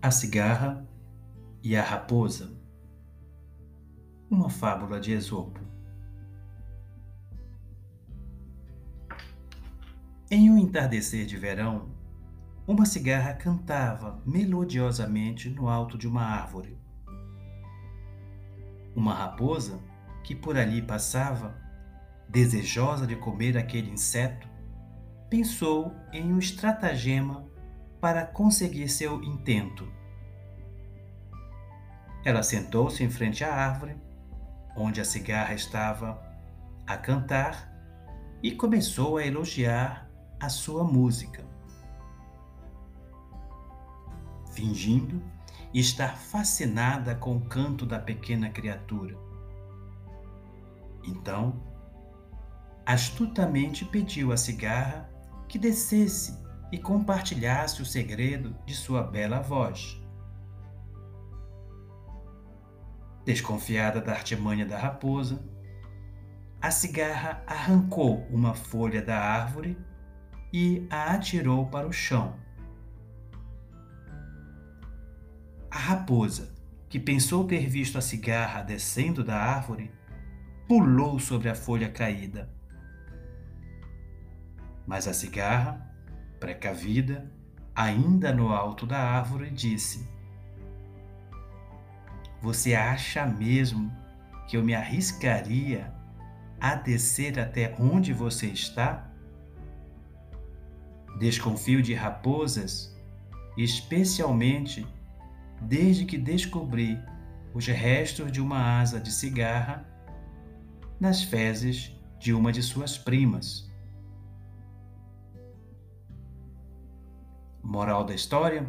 A cigarra e a raposa. Uma fábula de Esopo. Em um entardecer de verão, uma cigarra cantava melodiosamente no alto de uma árvore. Uma raposa, que por ali passava, desejosa de comer aquele inseto, pensou em um estratagema para conseguir seu intento. Ela sentou-se em frente à árvore, onde a cigarra estava, a cantar e começou a elogiar a sua música fingindo estar fascinada com o canto da pequena criatura. Então, astutamente pediu à cigarra que descesse e compartilhasse o segredo de sua bela voz. Desconfiada da artimanha da raposa, a cigarra arrancou uma folha da árvore e a atirou para o chão. A raposa, que pensou ter visto a cigarra descendo da árvore, pulou sobre a folha caída. Mas a cigarra, precavida, ainda no alto da árvore, disse: Você acha mesmo que eu me arriscaria a descer até onde você está? Desconfio de raposas, especialmente desde que descobri os restos de uma asa de cigarra nas fezes de uma de suas primas. Moral da história?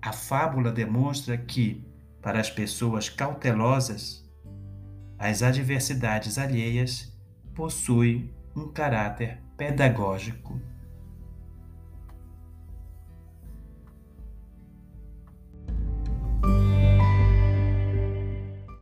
A fábula demonstra que, para as pessoas cautelosas, as adversidades alheias possuem um caráter pedagógico.